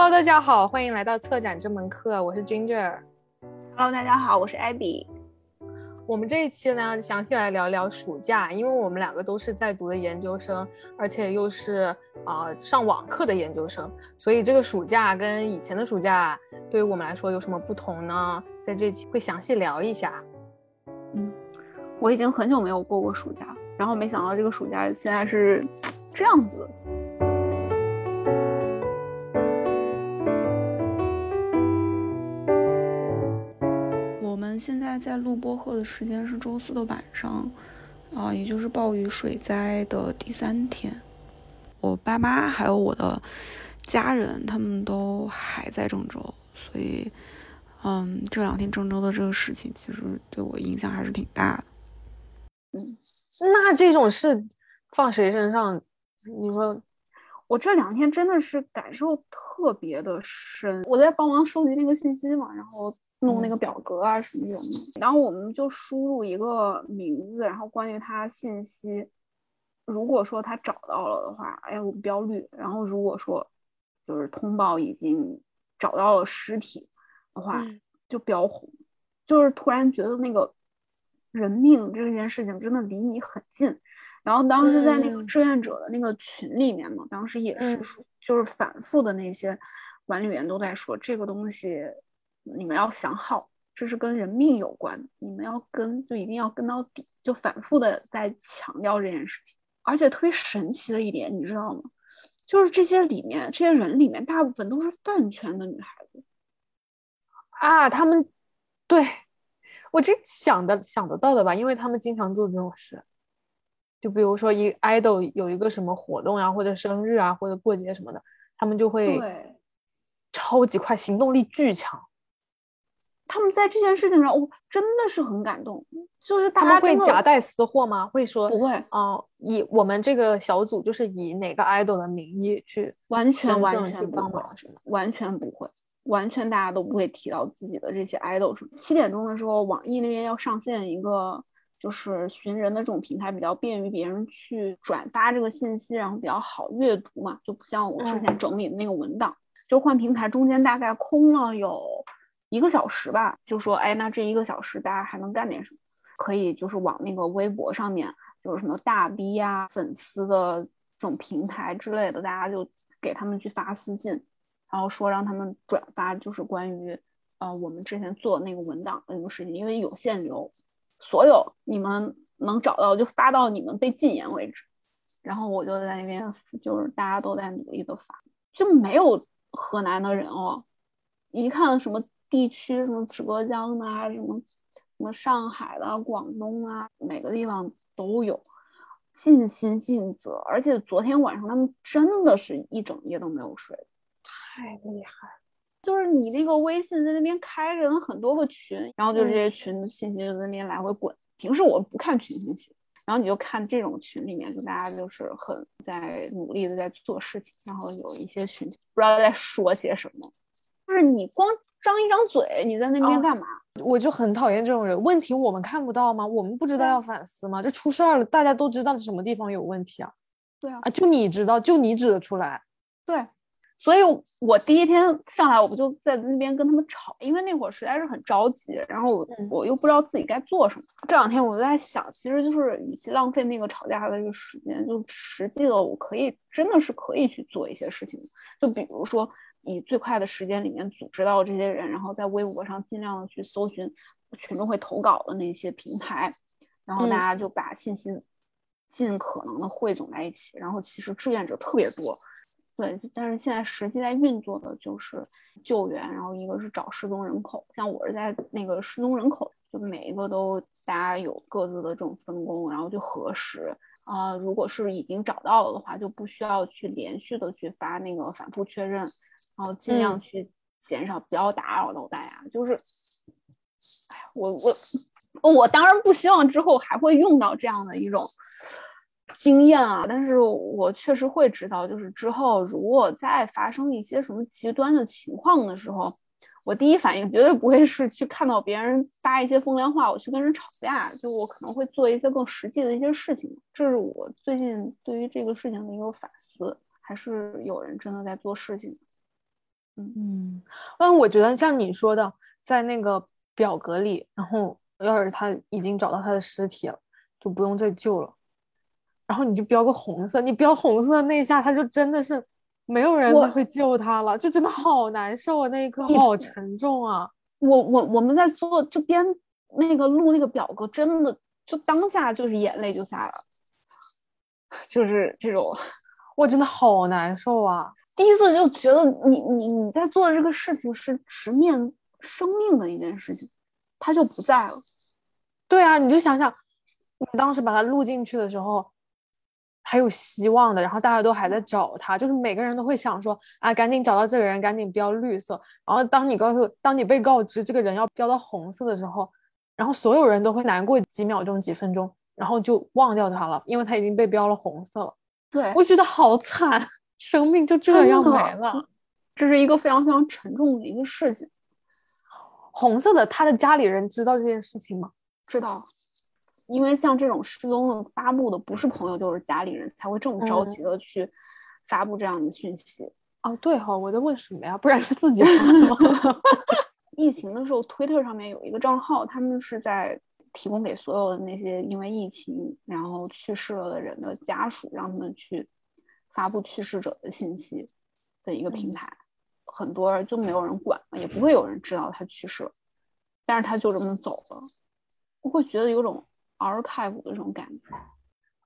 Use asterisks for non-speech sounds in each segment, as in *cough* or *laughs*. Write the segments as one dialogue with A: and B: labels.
A: Hello，大家好，欢迎来到策展这门课，我是 Ginger。
B: Hello，大家好，我是 Abby。
A: 我们这一期呢，详细来聊聊暑假，因为我们两个都是在读的研究生，而且又是啊上网课的研究生，所以这个暑假跟以前的暑假对于我们来说有什么不同呢？在这期会详细聊一下。
B: 嗯，我已经很久没有过过暑假，然后没想到这个暑假现在是这样子。现在在录播课的时间是周四的晚上，啊，也就是暴雨水灾的第三天。我爸妈还有我的家人，他们都还在郑州，所以，嗯，这两天郑州的这个事情其实对我影响还是挺大的。
A: 嗯，那这种事放谁身上？你说，
B: 我这两天真的是感受特别的深。我在帮忙收集那个信息嘛，然后。弄那个表格啊什么用的，然后我们就输入一个名字，然后关于他信息，如果说他找到了的话，哎，我们标绿；然后如果说就是通报已经找到了尸体的话，就标红。就是突然觉得那个人命这件事情真的离你很近。然后当时在那个志愿者的那个群里面嘛，当时也是说，就是反复的那些管理员都在说这个东西。你们要想好，这是跟人命有关，你们要跟就一定要跟到底，就反复的在强调这件事情。而且特别神奇的一点，你知道吗？就是这些里面这些人里面，大部分都是饭圈的女孩子
A: 啊。他们对我这想的想得到的吧，因为他们经常做这种事。就比如说一 idol 有一个什么活动呀，或者生日啊，或者过节什么的，他们就会超级快，行动力巨强。
B: 他们在这件事情上，我真的是很感动。就是
A: 他们会夹带私货吗？会说
B: 不会
A: 哦，以我们这个小组就是以哪个 idol 的名义去
B: 完全完全
A: 去帮忙是吗？
B: 完全不会，完全大家都不会提到自己的这些 idol 什么。七点钟的时候，网易那边要上线一个就是寻人的这种平台，比较便于别人去转发这个信息，然后比较好阅读嘛，就不像我之前整理的那个文档。就换平台中间大概空了有。一个小时吧，就说，哎，那这一个小时大家还能干点什么？可以就是往那个微博上面，就是什么大 V 呀、粉丝的这种平台之类的，大家就给他们去发私信，然后说让他们转发，就是关于呃我们之前做那个文档的那个事情，因为有限流，所有你们能找到就发到你们被禁言为止。然后我就在那边，就是大家都在努力的发，就没有河南的人哦，一看什么。地区什么浙江的啊，什么什么上海的、广东啊，每个地方都有，尽心尽责。而且昨天晚上他们真的是一整夜都没有睡，
A: 太厉害。
B: 就是你那个微信在那边开着很多个群，然后就这些群的信息就在那边来回滚。平时我不看群信息，然后你就看这种群里面，就大家就是很在努力的在做事情，然后有一些群不知道在说些什么，就是你光。张一张嘴，你在那边干嘛？
A: 我就很讨厌这种人。问题我们看不到吗？我们不知道要反思吗？这出事儿了，大家都知道什么地方有问题啊？
B: 对啊，
A: 啊，就你知道，就你指得出来。
B: 对，所以我第一天上来，我不就在那边跟他们吵，因为那会儿实在是很着急，然后我我又不知道自己该做什么。这两天我就在想，其实就是与其浪费那个吵架的这个时间，就实际的我可以真的是可以去做一些事情，就比如说。以最快的时间里面组织到这些人，然后在微博上尽量的去搜寻群众会投稿的那些平台，然后大家就把信息尽可能的汇总在一起。然后其实志愿者特别多，对，但是现在实际在运作的就是救援，然后一个是找失踪人口。像我是在那个失踪人口，就每一个都大家有各自的这种分工，然后就核实。啊，如果是已经找到了的话，就不需要去连续的去发那个反复确认，然后尽量去减少，不要打扰到大家。就是，哎呀，我我我当然不希望之后还会用到这样的一种经验啊，但是我确实会知道，就是之后如果再发生一些什么极端的情况的时候。我第一反应绝对不会是去看到别人发一些风凉话，我去跟人吵架。就我可能会做一些更实际的一些事情。这是我最近对于这个事情的一个反思。还是有人真的在做事情。
A: 嗯嗯，但我觉得像你说的，在那个表格里，然后要是他已经找到他的尸体了，就不用再救了。然后你就标个红色，你标红色那一下，他就真的是没有人会救他了，就真的好难受啊！那一刻好沉重啊！
B: 我我我们在做就编那个录那个表格，真的就当下就是眼泪就下来了，*laughs* 就是这种，*laughs*
A: 我真的好难受啊！
B: 第一次就觉得你你你在做这个事情是直面生命的一件事情，他就不在了。
A: 对啊，你就想想，你当时把它录进去的时候。还有希望的，然后大家都还在找他，就是每个人都会想说啊，赶紧找到这个人，赶紧标绿色。然后当你告诉，当你被告知这个人要标到红色的时候，然后所有人都会难过几秒钟、几分钟，然后就忘掉他了，因为他已经被标了红色了。
B: 对
A: 我觉得好惨，*laughs* 生命就这样没了，
B: 这是一个非常非常沉重的一个事情。
A: 红色的，他的家里人知道这件事情吗？
B: 知道。因为像这种失踪的发布的，不是朋友就是家里人，才会这么着急的去发布这样的讯息。
A: 哦，对哈，我在问什么呀？不然是自己发吗？*laughs*
B: 疫情的时候，Twitter 上面有一个账号，他们是在提供给所有的那些因为疫情然后去世了的人的家属，让他们去发布去世者的信息的一个平台。很多人就没有人管，也不会有人知道他去世了，但是他就这么走了，我会觉得有种。Archive 的这种感觉，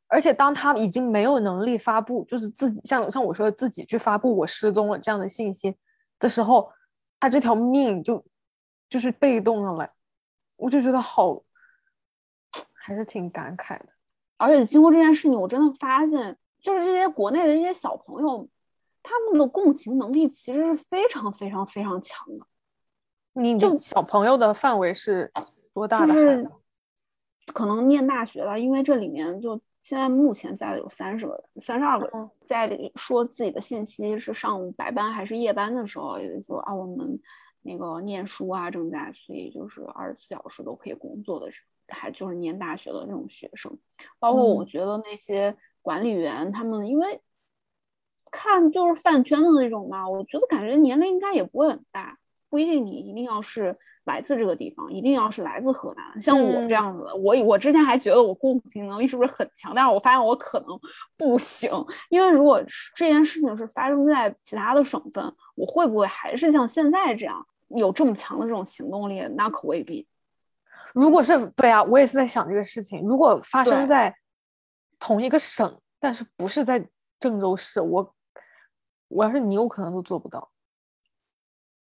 A: 而且当他已经没有能力发布，就是自己像像我说的自己去发布我失踪了这样的信息的时候，他这条命就就是被动的了，我就觉得好，还是挺感慨的。
B: 而且经过这件事情，我真的发现，就是这些国内的这些小朋友，他们的共情能力其实是非常非常非常强的。
A: 你就小朋友的范围是多大的？
B: 可能念大学了，因为这里面就现在目前在的有三十个人，三十二个人在说自己的信息是上白班还是夜班的时候，也就说啊，我们那个念书啊正在，所以就是二十四小时都可以工作的，还就是念大学的这种学生，包括我觉得那些管理员他们，因为看就是饭圈的那种嘛，我觉得感觉年龄应该也不会很大。不一定你一定要是来自这个地方，一定要是来自河南。像我这样子的，我我之前还觉得我共情能力是不是很强，但是我发现我可能不行。因为如果这件事情是发生在其他的省份，我会不会还是像现在这样有这么强的这种行动力？那可未必。
A: 如果是对啊，我也是在想这个事情。如果发生在同一个省，但是不是在郑州市，我我要是你，有可能都做不到。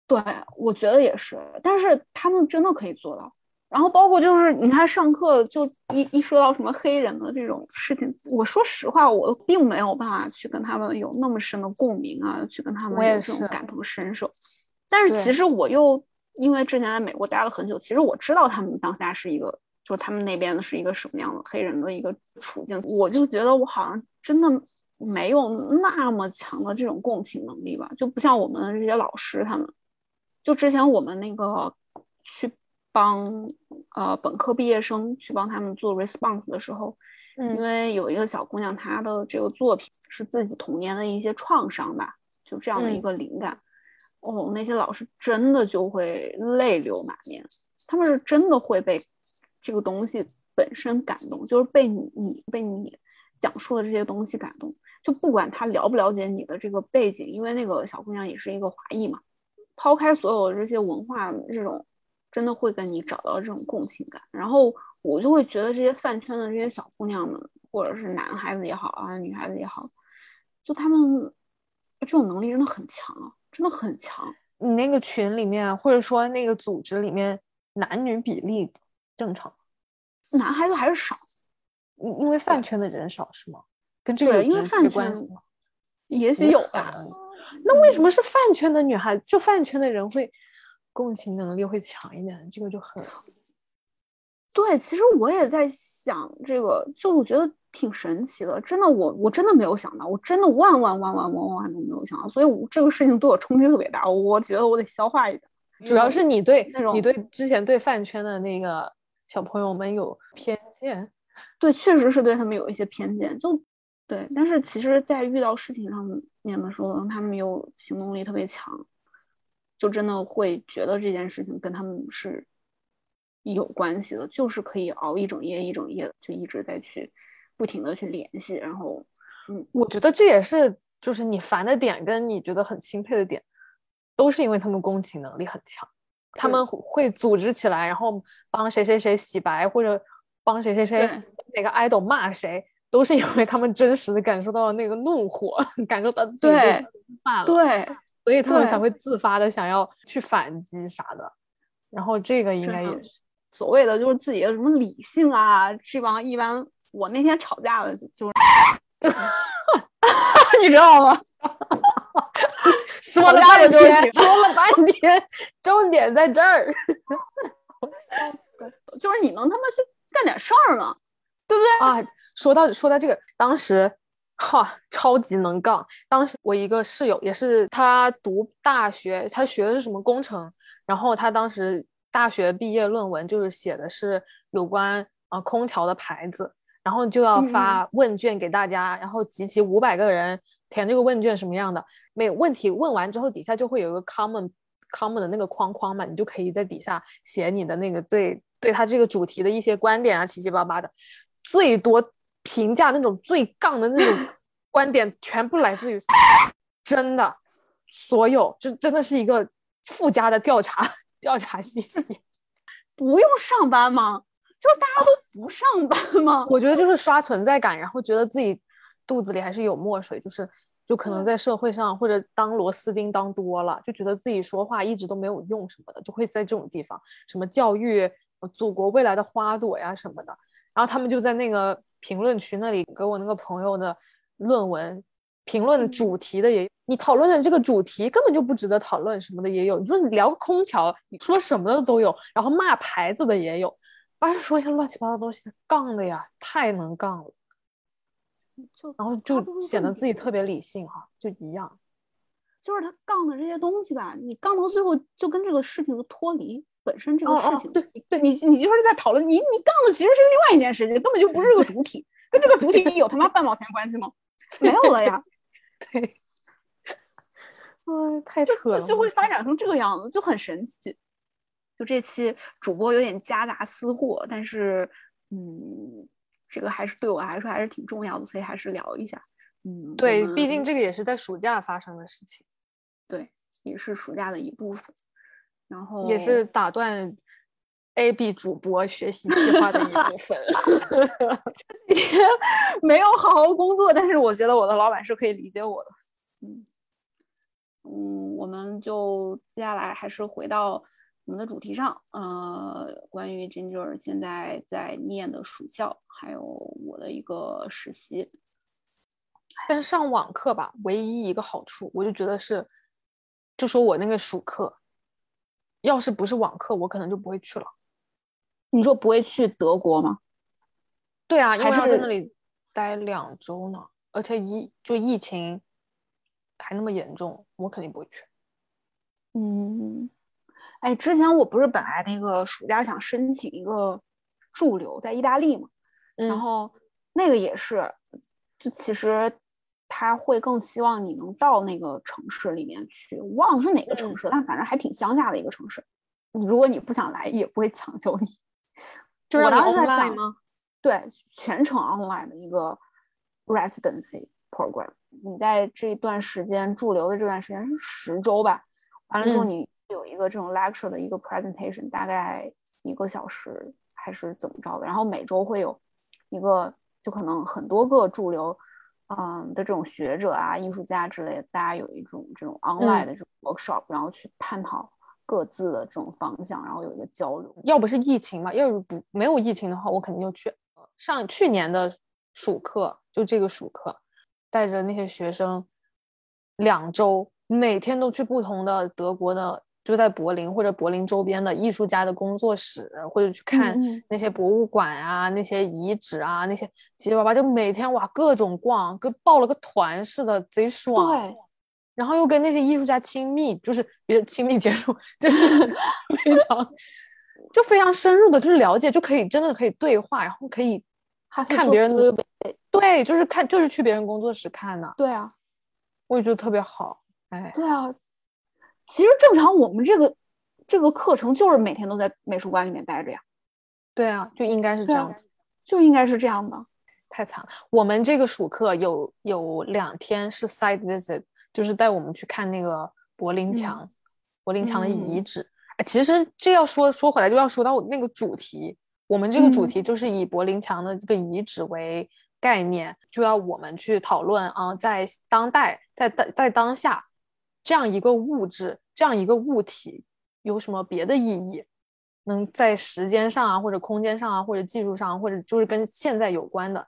B: 对，我觉得也是，但是他们真的可以做到。然后包括就是你看上课就一一说到什么黑人的这种事情，我说实话，我并没有办法去跟他们有那么深的共鸣啊，去跟他们有这种感同身受。但是其实我又因为之前在美国待了很久，其实我知道他们当下是一个，就是他们那边的是一个什么样的黑人的一个处境，我就觉得我好像真的没有那么强的这种共情能力吧，就不像我们这些老师他们。就之前我们那个去帮呃本科毕业生去帮他们做 response 的时候，因为有一个小姑娘，她的这个作品是自己童年的一些创伤吧，就这样的一个灵感。哦，那些老师真的就会泪流满面，他们是真的会被这个东西本身感动，就是被你你被你讲述的这些东西感动。就不管他了不了解你的这个背景，因为那个小姑娘也是一个华裔嘛。抛开所有这些文化，这种真的会跟你找到这种共情感，然后我就会觉得这些饭圈的这些小姑娘们，或者是男孩子也好啊，女孩子也好，就他们这种能力真的很强啊，真的很强。
A: 你那个群里面，或者说那个组织里面，男女比例正常？
B: 男孩子还是少，
A: 因因为饭圈的人少是吗？跟这个
B: 有
A: 关系吗？
B: 也许有吧。
A: 那为什么是饭圈的女孩子？就饭圈的人会共情能力会强一点？这个就很
B: 对。其实我也在想这个，就我觉得挺神奇的。真的，我我真的没有想到，我真的万万万万万万万都没有想到。所以，我这个事情对我冲击特别大。我觉得我得消化一下。
A: 主要是你对那种你对之前对饭圈的那个小朋友们有偏见。
B: 对，确实是对他们有一些偏见。就对，但是其实，在遇到事情上面的时候，他们又行动力特别强，就真的会觉得这件事情跟他们是有关系的，就是可以熬一整夜一整夜的，就一直在去不停的去联系，然后，嗯，
A: 我觉得这也是就是你烦的点跟你觉得很钦佩的点，都是因为他们共情能力很强，他们会组织起来，然后帮谁谁谁洗白，或者帮谁谁谁哪个 idol 骂谁，都是因为他们真实的感受到那个怒火，*laughs* 感受到自己
B: 对。
A: 所以他们才会自发的想要去反击啥的，然后这个应该也是
B: 所谓的就是自己的什么理性啊，这帮一般我那天吵架的就是，*laughs* 你知道吗？*laughs*
A: 说了半天，说了半天，重点在这儿，
B: 就是你能他妈去干点事儿吗？对不对
A: 啊？说到说到这个，当时。哈，超级能杠！当时我一个室友也是，他读大学，他学的是什么工程？然后他当时大学毕业论文就是写的是有关啊空调的牌子，然后就要发问卷给大家，然后集齐五百个人填这个问卷什么样的？每问题问完之后，底下就会有一个 common common 的那个框框嘛，你就可以在底下写你的那个对对他这个主题的一些观点啊，七七八八的，最多。评价那种最杠的那种 *laughs* 观点，全部来自于 *laughs* 真的，所有就真的是一个附加的调查调查信息，*laughs*
B: 不用上班吗？就是大家都不上班吗？
A: 我觉得就是刷存在感，然后觉得自己肚子里还是有墨水，就是就可能在社会上或者当螺丝钉当多了，就觉得自己说话一直都没有用什么的，就会在这种地方，什么教育、祖国未来的花朵呀什么的，然后他们就在那个。评论区那里给我那个朋友的论文评论主题的也，你讨论的这个主题根本就不值得讨论什么的也有，你说你聊个空调，你说什么的都有，然后骂牌子的也有，反正说一些乱七八糟东西，杠的呀，太能杠了，就然后就显得自己特别理性哈，就一样，
B: 就是他杠的这些东西吧，你杠到最后就跟这个事情的脱离。本身这个事情，
A: 对
B: 对，你你就是在讨论，你你杠的其实是另外一件事情，根本就不是这个主体，跟这个主体有他妈半毛钱关系吗？没有了呀。*laughs*
A: 对，哎，太扯了，
B: 就会发展成这个样子，就很神奇。就这期主播有点夹杂私货，但是嗯，这个还是对我来说还是挺重要的，所以还是聊一下。嗯，
A: 对，毕竟这个也是在暑假发生的事情，
B: 对，也是暑假的一部分。然后
A: 也是打断 A B 主播学习计划的一部分，*laughs*
B: 没有好好工作，但是我觉得我的老板是可以理解我的。嗯嗯，我们就接下来还是回到我们的主题上，呃，关于 Ginger 现在在念的暑校，还有我的一个实习。
A: 但是上网课吧，唯一一个好处，我就觉得是，就说我那个暑课。要是不是网课，我可能就不会去了。
B: 你说不会去德国吗？
A: 对啊，因为要在那里待两周呢，而且疫就疫情还那么严重，我肯定不会去。
B: 嗯，哎，之前我不是本来那个暑假想申请一个驻留在意大利嘛，然后那个也是，就其实。他会更希望你能到那个城市里面去，忘了是哪个城市，但反正还挺乡下的一个城市。你如果你不想来，也不会强求你。*laughs*
A: 就
B: 是
A: 当时在想
B: 吗？对，全程 online 的一个 residency program。你在这段时间驻留的这段时间是十周吧？完了之后你有一个这种 lecture 的一个 presentation，大概一个小时还是怎么着的？然后每周会有一个，就可能很多个驻留。嗯的这种学者啊、艺术家之类的，大家有一种这种 online 的这种 workshop，然后去探讨各自的这种方向，然后有一个交流。
A: 要不是疫情嘛，要是不没有疫情的话，我肯定就去。上去年的暑课，就这个暑课，带着那些学生两周，每天都去不同的德国的。就在柏林或者柏林周边的艺术家的工作室，或者去看那些博物馆啊、那些遗址啊、那些七七八八，就每天哇各种逛，跟报了个团似的，贼爽。
B: 对，
A: 然后又跟那些艺术家亲密，就是别亲密接触，就是 *laughs* 非常就非常深入的，就是了解，就可以真的可以对话，然后可以看别人的，对，就是看就是去别人工作室看的。
B: 对啊，
A: 我也觉得特别好，哎，
B: 对啊。其实正常我们这个这个课程就是每天都在美术馆里面待着呀。
A: 对啊，就应该是这样子，
B: 就应该是这样的。
A: 太惨了。我们这个暑课有有两天是 side visit，就是带我们去看那个柏林墙，柏林墙的遗址。哎，其实这要说说回来，就要说到那个主题。我们这个主题就是以柏林墙的这个遗址为概念，就要我们去讨论啊，在当代，在在在当下，这样一个物质，这样一个物体有什么别的意义？能在时间上啊，或者空间上啊，或者技术上，或者就是跟现在有关的。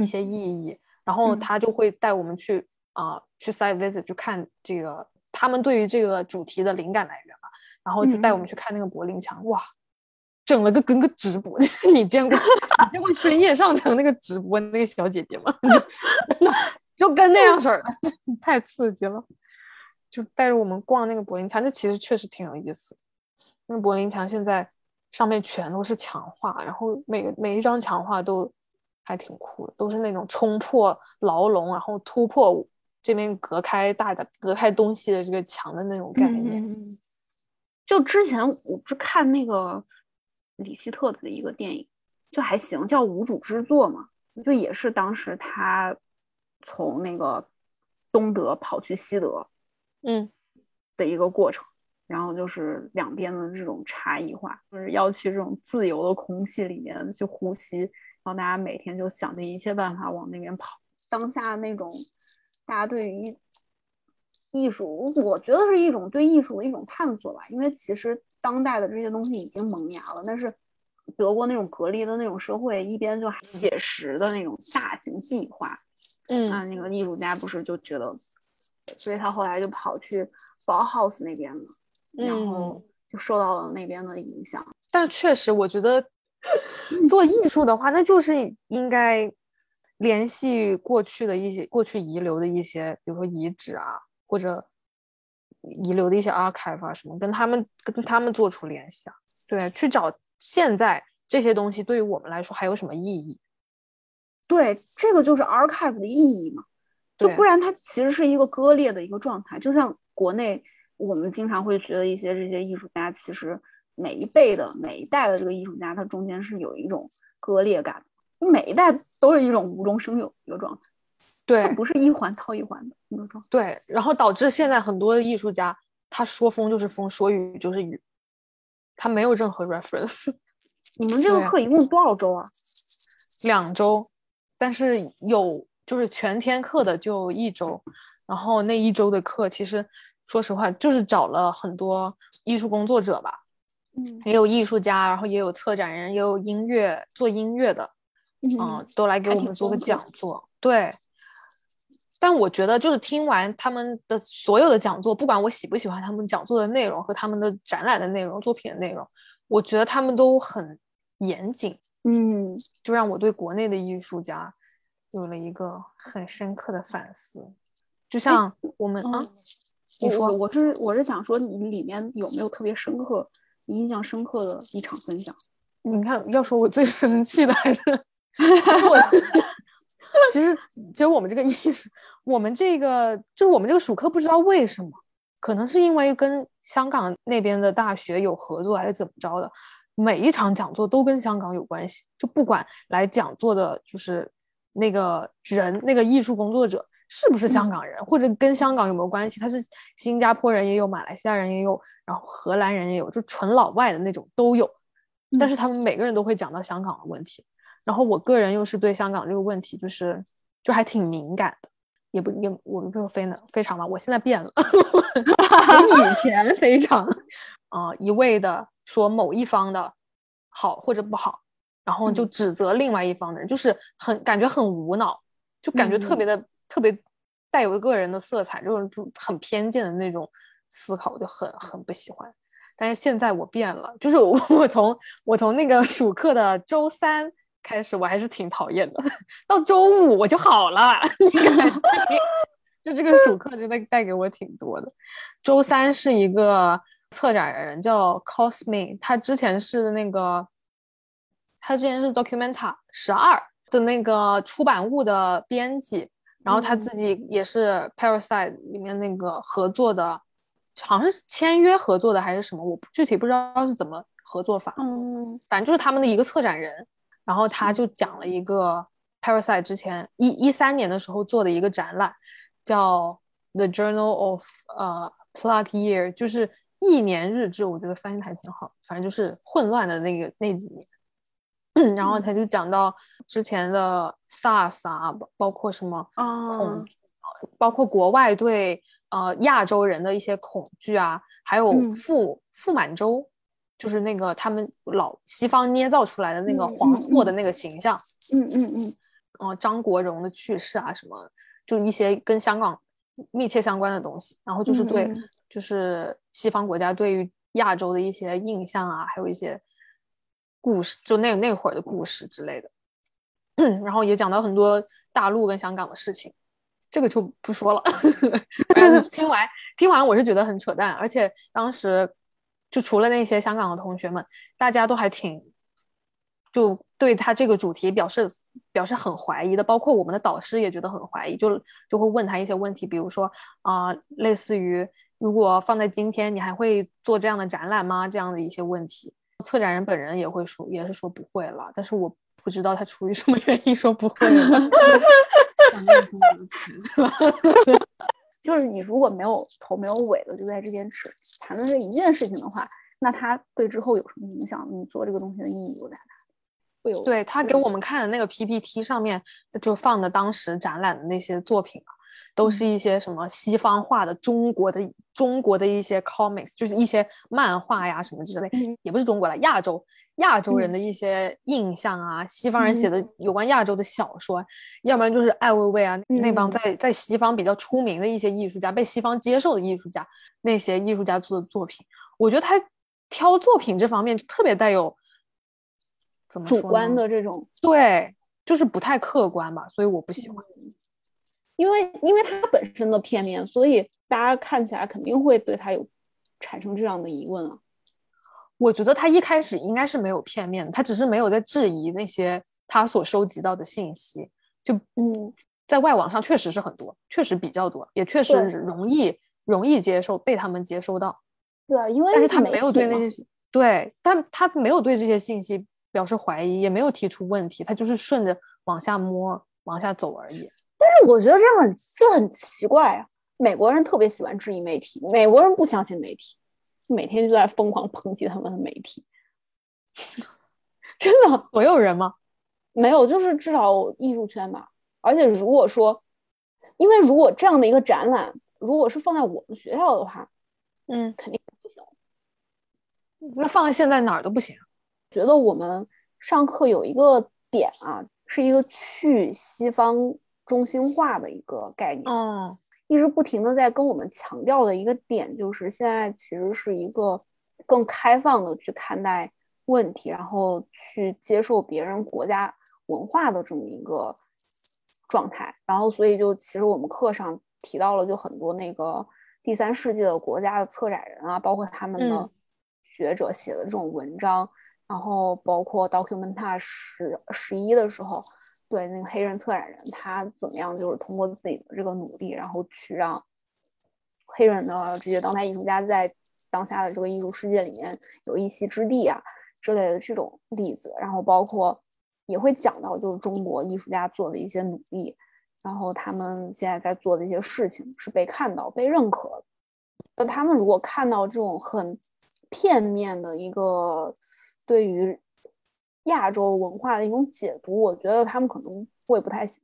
A: 一些意义，然后他就会带我们去啊，去 side visit 去看这个他们对于这个主题的灵感来源嘛，然后就带我们去看那个柏林墙，哇，整了个跟个直播，*laughs* 你见过你见过深夜上城那个直播那个小姐姐吗？*laughs* 就 *laughs* 就跟那样式儿的，太刺激了，就带着我们逛那个柏林墙，这其实确实挺有意思。那个柏林墙现在上面全都是墙画，然后每个每一张墙画都。还挺酷的，都是那种冲破牢笼，然后突破这边隔开大的、隔开东西的这个墙的那种概念。
B: 就之前我不是看那个李希特的一个电影，就还行，叫《无主之作》嘛，就也是当时他从那个东德跑去西德，
A: 嗯，
B: 的一个过程。然后就是两边的这种差异化，就是要去这种自由的空气里面去呼吸。然后大家每天就想尽一切办法往那边跑。当下那种大家对于艺术，我觉得是一种对艺术的一种探索吧。因为其实当代的这些东西已经萌芽了，但是德国那种隔离的那种社会，一边就写实的那种大型壁画，
A: 嗯，
B: 那那个艺术家不是就觉得，所以他后来就跑去 Bauhaus 那边了，然后就受到了那边的影响。
A: 但确实，我觉得。*laughs* 做艺术的话，那就是应该联系过去的一些过去遗留的一些，比如说遗址啊，或者遗留的一些 archive 啊什么，跟他们跟他们做出联系啊。对，去找现在这些东西对于我们来说还有什么意义？
B: 对，这个就是 archive 的意义嘛。就不然它其实是一个割裂的一个状态。就像国内，我们经常会觉得一些这些艺术家其实。每一辈的每一代的这个艺术家，他中间是有一种割裂感，每一代都是一种无中生有一个状态，
A: 对，
B: 不是一环套一环的那种状态。
A: 对，然后导致现在很多艺术家，他说风就是风，说雨就是雨，他没有任何 reference。*laughs*
B: 你们这个课一共多少周啊？
A: 两周，但是有就是全天课的就一周，然后那一周的课其实说实话就是找了很多艺术工作者吧。
B: 嗯，
A: 也有艺术家，然后也有策展人，也有音乐做音乐的，嗯，都来给我们做个讲座。对，但我觉得就是听完他们的所有的讲座，不管我喜不喜欢他们讲座的内容和他们的展览的内容、作品的内容，我觉得他们都很严谨。
B: 嗯，
A: 就让我对国内的艺术家有了一个很深刻的反思。就像我们啊，你说，
B: 我是我是想说，你里面有没有特别深刻？你印象深刻的一场分享，*laughs*
A: 你看，要说我最生气的还是 *laughs* 我。其实，其实我们这个意识，我们这个就是我们这个暑课，不知道为什么，可能是因为跟香港那边的大学有合作，还是怎么着的，每一场讲座都跟香港有关系。就不管来讲座的，就是那个人，那个艺术工作者。是不是香港人，或者跟香港有没有关系？他是新加坡人也有，马来西亚人也有，然后荷兰人也有，就纯老外的那种都有。但是他们每个人都会讲到香港的问题。然后我个人又是对香港这个问题，就是就还挺敏感的，也不也我们就非常非常吧。我现在变了，*laughs* 以前非常啊一味的说某一方的好或者不好，然后就指责另外一方的人，就是很感觉很无脑，就感觉特别的。特别带有个人的色彩，就是就很偏见的那种思考，我就很很不喜欢。但是现在我变了，就是我 *laughs* 我从我从那个暑课的周三开始，我还是挺讨厌的。到周五我就好了，*laughs* 你敢信？*laughs* 就这个暑课真的带给我挺多的。周三是一个策展人叫 Cosme，他之前是那个他之前是 Documenta 十二的那个出版物的编辑。然后他自己也是 Parasite 里面那个合作的好像是签约合作的还是什么，我具体不知道是怎么合作法。
B: 嗯，
A: 反正就是他们的一个策展人，然后他就讲了一个 Parasite 之前一一三年的时候做的一个展览，叫 The Journal of 呃 Plug Year，就是一年日志。我觉得翻译的还挺好，反正就是混乱的那个那几年。*clears throat* 然后他就讲到之前的 SARS 啊，包括什么恐，包括国外对呃亚洲人的一些恐惧啊，还有傅傅满洲，就是那个他们老西方捏造出来的那个黄祸的那个形象，
B: 嗯嗯嗯，
A: 呃张国荣的去世啊什么，就一些跟香港密切相关的东西，然后就是对，就是西方国家对于亚洲的一些印象啊，还有一些。故事就那那会儿的故事之类的，*clears throat* 然后也讲到很多大陆跟香港的事情，这个就不说了。*laughs* 听完听完我是觉得很扯淡，而且当时就除了那些香港的同学们，大家都还挺就对他这个主题表示表示很怀疑的，包括我们的导师也觉得很怀疑，就就会问他一些问题，比如说啊，类似于如果放在今天，你还会做这样的展览吗？这样的一些问题。策展人本人也会说，也是说不会了，但是我不知道他出于什么原因说不会了。*laughs* *laughs*
B: 就是你如果没有头没有尾的就在这边只谈论这一件事情的话，那他对之后有什么影响？你做这个东西的意义又在哪里？会有？
A: 对他给我们看的那个 PPT 上面就放的当时展览的那些作品啊。都是一些什么西方化的中国的中国的一些 comics，就是一些漫画呀什么之类，也不是中国了，亚洲亚洲人的一些印象啊，西方人写的有关亚洲的小说，要不然就是艾薇薇啊那帮在在西方比较出名的一些艺术家，被西方接受的艺术家，那些艺术家做的作品，我觉得他挑作品这方面特别带有怎么
B: 主观的这种，
A: 对，就是不太客观吧，所以我不喜欢。
B: 因为因为它本身的片面，所以大家看起来肯定会对它有产生这样的疑问啊。
A: 我觉得他一开始应该是没有片面的，他只是没有在质疑那些他所收集到的信息。就嗯，在外网上确实是很多，确实比较多，也确实容易容易接受，被他们接收到。
B: 对啊，因为
A: 但是他没有对那些对，但他没有对这些信息表示怀疑，也没有提出问题，他就是顺着往下摸往下走而已。
B: 但是我觉得这很这很奇怪啊！美国人特别喜欢质疑媒体，美国人不相信媒体，每天就在疯狂抨击他们的媒体。*laughs* 真的，
A: 所有人吗？
B: 没有，就是至少艺术圈吧。而且如果说，因为如果这样的一个展览，如果是放在我们学校的话，
A: 嗯，
B: 肯定不行。
A: 那放在现在哪儿都不行。
B: 觉得我们上课有一个点啊，是一个去西方。中心化的一个概念，
A: 嗯，
B: 一直不停的在跟我们强调的一个点，就是现在其实是一个更开放的去看待问题，然后去接受别人国家文化的这么一个状态。然后，所以就其实我们课上提到了，就很多那个第三世界的国家的策展人啊，包括他们的学者写的这种文章，然后包括 Documenta 十十一的时候。对那个黑人策展人，他怎么样？就是通过自己的这个努力，然后去让黑人的这些当代艺术家在当下的这个艺术世界里面有一席之地啊之类的这种例子。然后包括也会讲到，就是中国艺术家做的一些努力，然后他们现在在做的一些事情是被看到、被认可的。那他们如果看到这种很片面的一个对于。亚洲文化的一种解读，我觉得他们可能会不太行。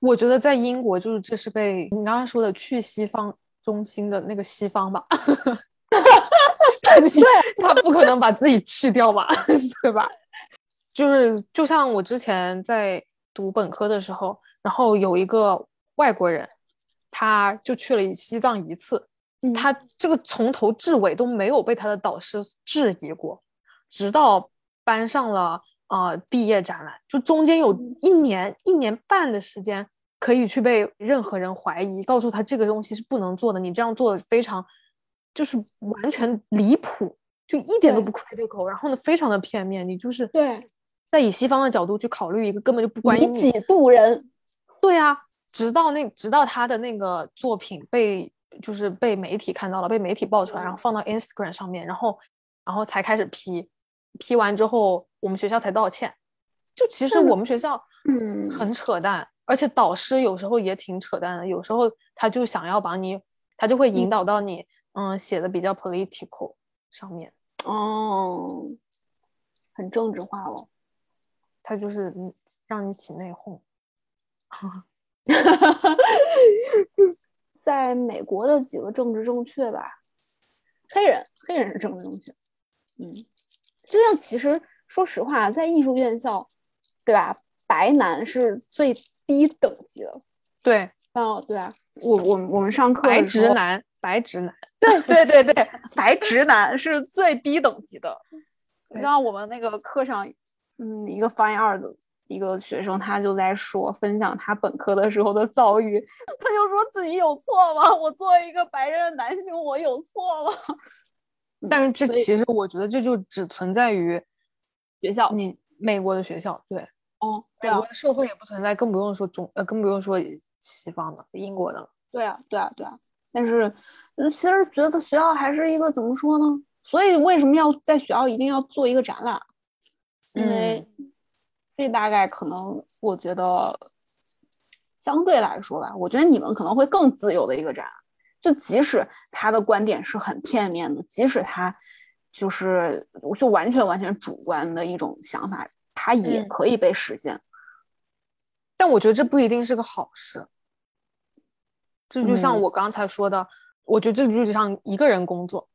A: 我觉得在英国，就是这是被你刚刚说的去西方中心的那个西方吧，*laughs*
B: 对，*laughs*
A: 他不可能把自己去掉吧，*laughs* 对吧？就是就像我之前在读本科的时候，然后有一个外国人，他就去了西藏一次，他这个从头至尾都没有被他的导师质疑过，直到搬上了。啊，毕业展览就中间有一年一年半的时间可以去被任何人怀疑，告诉他这个东西是不能做的，你这样做的非常就是完全离谱，就一点都不。critical，然后呢，非常的片面，你就是
B: 对，
A: 在以西方的角度去考虑一个根本就不关
B: 以己度人，
A: 对啊，直到那直到他的那个作品被就是被媒体看到了，被媒体爆出来，然后放到 Instagram 上面，然后然后才开始批，批完之后我们学校才道歉。就其实我们学校
B: 嗯
A: 很扯淡，而且导师有时候也挺扯淡的，有时候他就想要把你，他就会引导到你，嗯，写的比较 political 上面，
B: 哦，很政治化了。
A: 他就是嗯让你起内讧。*laughs*
B: 在美国的几个政治正确吧，黑人黑人是政治正确，嗯，就像其实说实话，在艺术院校，对吧？白男是最低等级的，
A: 对，
B: 哦，对啊，我我我们上课
A: 白直男，白直男，
B: 对对对对，白直男是最低等级的。你
A: 对
B: 知道我们那个课上，嗯，一个 fine art 的一个学生，他就在说分享他本科的时候的遭遇，他就说自己有错吗？我作为一个白人的男性，我有错吗？嗯
A: 但是这其实我觉得这就只存在于
B: 学校，
A: 你美国的学校，对，
B: 哦，对啊
A: 美国，的社会也不存在，更不用说中呃，更不用说西方的英国的了。
B: 对啊，对啊，对啊。但是，嗯，其实觉得学校还是一个怎么说呢？所以为什么要在学校一定要做一个展览？因为这大概可能，我觉得相对来说吧，我觉得你们可能会更自由的一个展。就即使他的观点是很片面的，即使他就是就完全完全主观的一种想法，它也
A: 嗯
B: 可以被实现。
A: 但我觉得这不一定是个好事。这就像
B: 嗯
A: 我刚才说的，我觉得这就像一个人工作，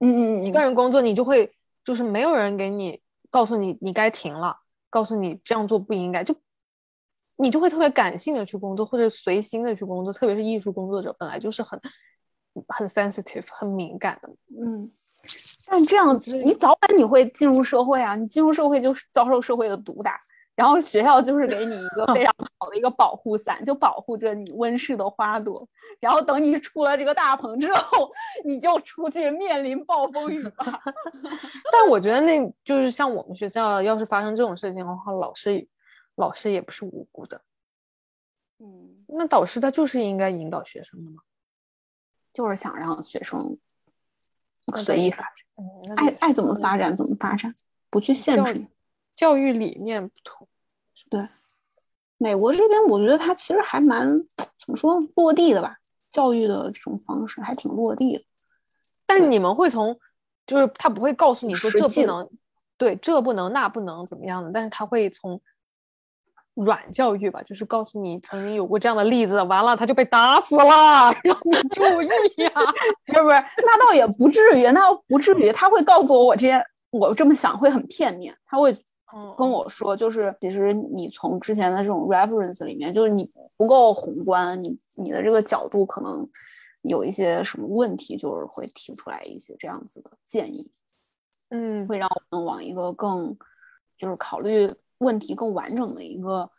B: 嗯嗯嗯，
A: 一个人工作你就会就是没有人给你告诉你你该停了，告诉你这样做不应该，就你就会特别感性的去工作，或者随心的去工作，特别是艺术工作者本来就是很很 sensitive 很敏感的。
B: 嗯，但这样子，你早晚你会进入社会啊，你进入社会就是遭受社会的毒打，然后学校就是给你一个 *laughs* 非常好的一个保护伞，就保护着你温室的花朵，然后等你出了这个大棚之后，你就出去面临暴风雨吧。*laughs*
A: 但我觉得那就是像我们学校，要是发生这种事情的话，老师老师也不是无辜的。
B: 嗯，
A: 那导师他就是应该引导学生的嘛，
B: 就是想让学生
A: 那
B: 随意发展，
A: 嗯，
B: 爱爱怎么
A: 嗯
B: 发展怎么发展，不去限制你。
A: 教育理念不同。
B: 对美国这边，我觉得它其实还蛮怎么说落地的吧，教育的这种方式还挺落地的。
A: 但是你们会从，就是他不会告诉你说这不能，对，这不能，那不能怎么样的，但是他会从软教育吧，就是告诉你曾经有过这样的例子，完了他就被打死了，让你注意呀、*laughs*
B: 不是不是，那倒也不至于，那倒不至于。他会告诉我，我这些我这么想会很片面，他会
A: 嗯，
B: 跟我说，就是其实你从之前的这种 reference 里面，就是你不够宏观，你你的这个角度可能有一些什么问题，就是会提出来一些这样子的建议，
A: 嗯，
B: 会让我们往一个更就是考虑问题更完整的一个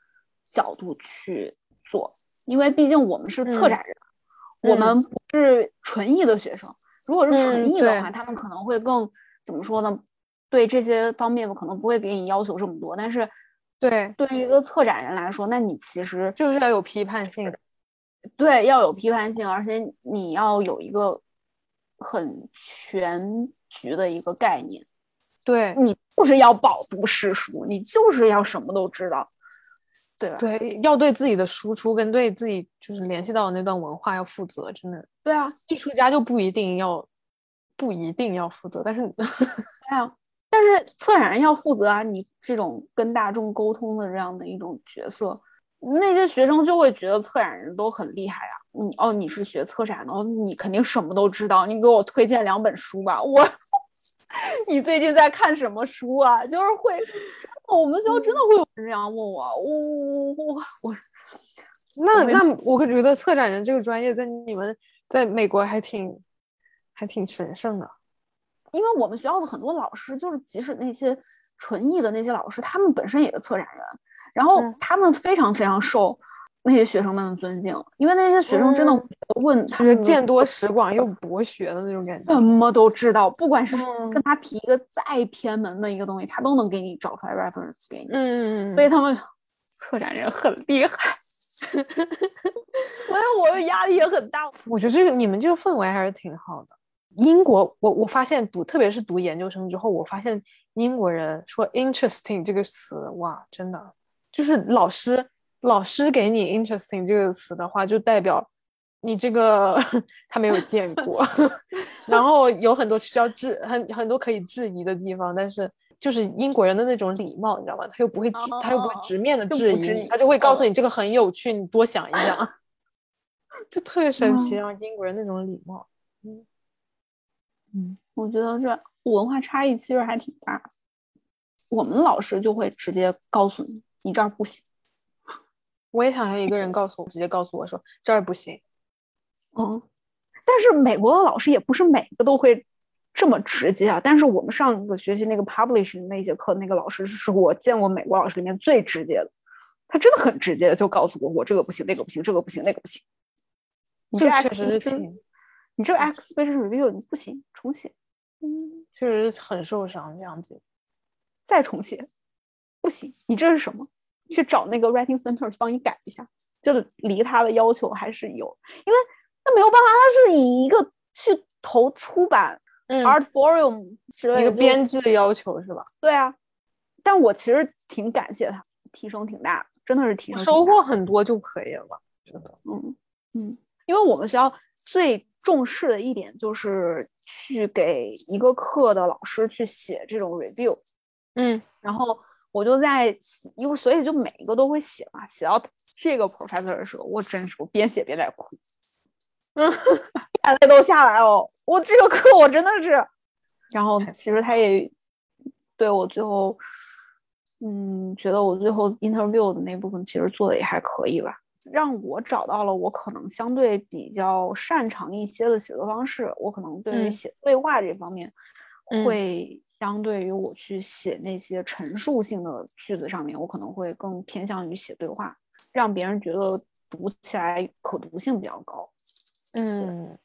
B: 角度去做，因为毕竟我们是策
A: 嗯
B: 展人，我
A: 嗯
B: 们不是纯艺的学生。如果是纯艺的话，他们可能会更怎么说呢？对这些方面可能不会给你要求这么多，但是
A: 对，
B: 对于一个策展人来说，那你其实
A: 就是要有批判性。
B: 对要有批判性，而且你要有一个很全局的一个概念。
A: 对
B: 你就是要饱读诗书，你就是要什么都知道，对吧？
A: 对，要对自己的输出跟对自己就是联系到的那段文化要负责，真的。
B: 对啊，
A: 艺术家就不一定要，不一定要负责，但是 *laughs*
B: 对啊。但是策展人要负责啊，你这种跟大众沟通的这样的一种角色，那些学生就会觉得策展人都很厉害啊。你哦，你是学策展的，哦，你肯定什么都知道。你给我推荐两本书吧，我。*laughs* 你最近在看什么书啊？就是会，我们学校真的会有人这样问我，我我我我，
A: 那那我可觉得策展人这个专业在你们在美国还挺还挺神圣的。
B: 因为我们学校的很多老师，就是即使那些纯艺的那些老师，他们本身也是策展人，然后
A: 嗯
B: 他们非常非常受那些学生们的尊敬，因为那些学生真的
A: 嗯
B: 问他
A: 是见多识广又博学的那种感觉。
B: 什么都知道，不管是
A: 嗯
B: 跟他提一个再偏门的一个东西，他都能给你找出来 reference 给你，
A: 嗯嗯嗯，
B: 所以他们策展人很厉害。所以我的压力也很大。
A: 我觉得这个你们这个氛围还是挺好的。英国，我我发现读，特别是读研究生之后，我发现英国人说 “interesting” 这个词，哇，真的就是老师老师给你 “interesting” 这个词的话，就代表你这个 *laughs* 他没有见过，*laughs* 然后有很多需要质很很多可以质疑的地方，但是就是英国人的那种礼貌，你知道吗？他又不会他又不会直面的质疑，他就会告诉你这个很有趣，你多想一想，*laughs* 就特别神奇啊！英国人那种礼貌，嗯。
B: 嗯，我觉得这文化差异其实还挺大。我们老师就会直接告诉你，你这儿不行。
A: 我也想要一个人告诉我，直接告诉我说这儿不行。
B: 嗯，但是美国的老师也不是每个都会这么直接啊。但是我们上个学期那个 publishing 那节课，那个老师是我见过美国老师里面最直接的。他真的很直接的就告诉我，我这个不行，那个不行，这个不行，那个不行。
A: 这确实是挺。
B: 你这个 exhibition review 你不行，重写。
A: 嗯，确实很受伤这样子。
B: 再重写，不行。你这是什么？去找那个 writing center 去帮你改一下。就离他的要求还是有，因为那没有办法，他是以一个去投出版，art forum 之类的
A: 一个编辑的要求是吧？
B: 对啊。但我其实挺感谢他，提升挺大的，真的是提升。
A: 收获很多就可以了，觉得。
B: 嗯嗯，因为我们学校最。重视的一点就是去给一个课的老师去写这种 review，
A: 嗯，
B: 然后我就在，因为所以就每一个都会写嘛，写到这个 professor 的时候，我真是我边写边在哭，嗯，眼泪都下来哦，我这个课我真的是，然后其实他也对我最后，嗯，觉得我最后 interview 的那部分其实做的也还可以吧。让我找到了我可能相对比较擅长一些的写作方式。我可能对于写对话这方面，会相对于我去写那些陈述性的句子上面，我可能会更偏向于写对话，让别人觉得读起来可读性比较高。
A: 嗯，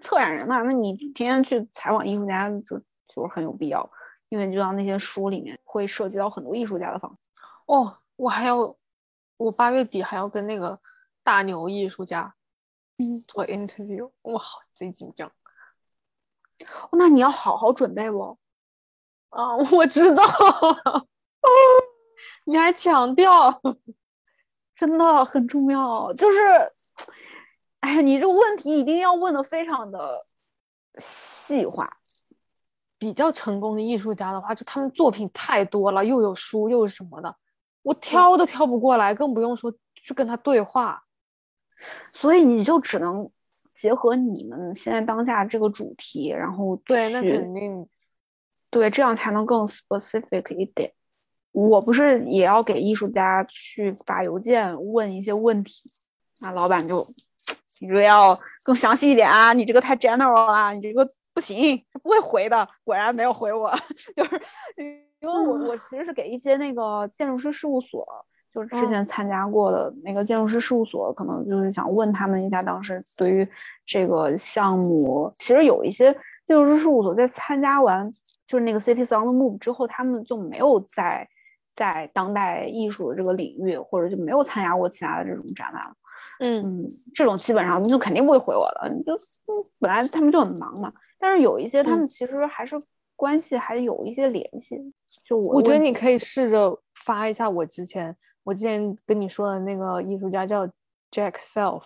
B: 策展人嘛，那你天天去采访艺术家，就就是很有必要，因为就像那些书里面会涉及到很多艺术家的访
A: 哦，我还要。我八月底还要跟那个大牛艺术家，
B: 嗯，
A: 做 interview，哇，贼紧张。
B: 那你要好好准备不？
A: 啊，我知道。你还强调，
B: 真的很重要。就是，哎呀，你这个问题一定要问的非常的细化。
A: 比较成功的艺术家的话，就他们作品太多了，又有书又是什么的。我挑都挑不过来，更不用说去跟他对话，
B: 所以你就只能结合你们现在当下这个主题，然后
A: 对，那肯定
B: 对，这样才能更 specific 一点。我不是也要给艺术家去发邮件问一些问题，那老板就你这个要更详细一点啊，你这个太 general 了，你这个不行，不会回的。果然没有回我，*laughs* 就是。因为我我其实是给一些那个建筑师事务所，就是之前参加过的那个建筑师事务所，可能就是想问他们一下，当时对于这个项目，其实有一些建筑师事务所在参加完就是那个 Cities on the Move 之后，他们就没有在在当代艺术的这个领域，或者就没有参加过其他的这种展览了。嗯，这种基本上就肯定不会回我了，就本来他们就很忙嘛。但是有一些他们其实还是。关系还有一些联系，就我
A: 我觉得你可以试着发一下我之前我之前跟你说的那个艺术家叫 Jack Self，